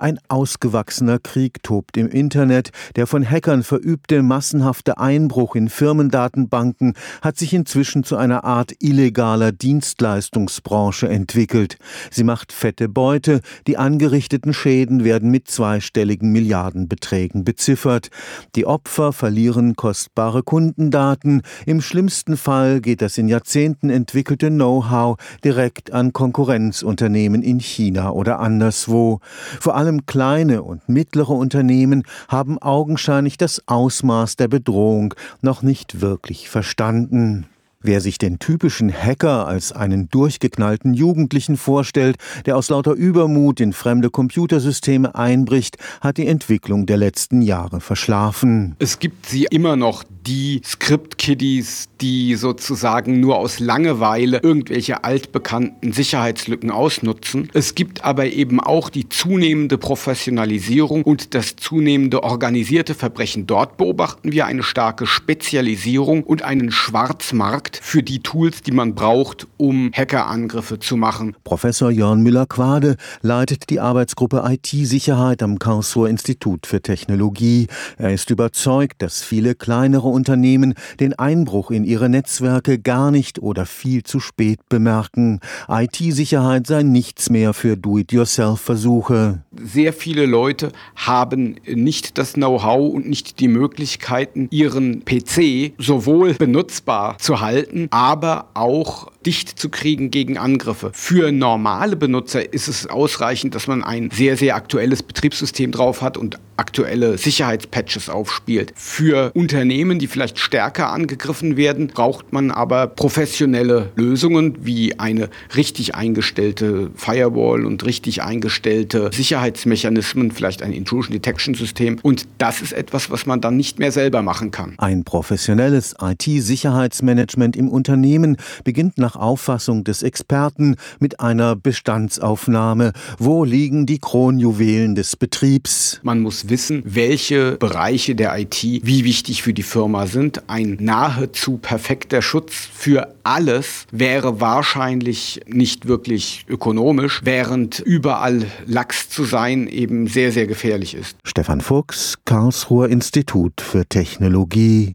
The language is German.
Ein ausgewachsener Krieg tobt im Internet. Der von Hackern verübte massenhafte Einbruch in Firmendatenbanken hat sich inzwischen zu einer Art illegaler Dienstleistungsbranche entwickelt. Sie macht fette Beute, die angerichteten Schäden werden mit zweistelligen Milliardenbeträgen beziffert. Die Opfer verlieren kostbare Kundendaten. Im schlimmsten Fall geht das in Jahrzehnten entwickelte Know-how direkt an Konkurrenzunternehmen in China oder anderswo. Vor allem allem kleine und mittlere Unternehmen haben augenscheinlich das Ausmaß der Bedrohung noch nicht wirklich verstanden. Wer sich den typischen Hacker als einen durchgeknallten Jugendlichen vorstellt, der aus lauter Übermut in fremde Computersysteme einbricht, hat die Entwicklung der letzten Jahre verschlafen. Es gibt sie immer noch, die Script-Kiddies, die sozusagen nur aus Langeweile irgendwelche altbekannten Sicherheitslücken ausnutzen. Es gibt aber eben auch die zunehmende Professionalisierung und das zunehmende organisierte Verbrechen. Dort beobachten wir eine starke Spezialisierung und einen Schwarzmarkt Markt für die Tools, die man braucht, um Hackerangriffe zu machen. Professor Jörn Müller-Quade leitet die Arbeitsgruppe IT-Sicherheit am Karlsruher Institut für Technologie. Er ist überzeugt, dass viele kleinere Unternehmen den Einbruch in ihre Netzwerke gar nicht oder viel zu spät bemerken. IT-Sicherheit sei nichts mehr für Do-it-yourself-Versuche. Sehr viele Leute haben nicht das Know-how und nicht die Möglichkeiten, ihren PC sowohl benutzbar zu halten, aber auch dicht zu kriegen gegen Angriffe. Für normale Benutzer ist es ausreichend, dass man ein sehr, sehr aktuelles Betriebssystem drauf hat und aktuelle Sicherheitspatches aufspielt. Für Unternehmen, die vielleicht stärker angegriffen werden, braucht man aber professionelle Lösungen wie eine richtig eingestellte Firewall und richtig eingestellte Sicherheitsmechanismen, vielleicht ein Intrusion Detection System. Und das ist etwas, was man dann nicht mehr selber machen kann. Ein professionelles IT-Sicherheitsmanagement im Unternehmen beginnt nach Auffassung des Experten mit einer Bestandsaufnahme. Wo liegen die Kronjuwelen des Betriebs? Man muss wissen, welche Bereiche der IT wie wichtig für die Firma sind. Ein nahezu perfekter Schutz für alles wäre wahrscheinlich nicht wirklich ökonomisch, während überall Lachs zu sein eben sehr, sehr gefährlich ist. Stefan Fuchs, Karlsruher Institut für Technologie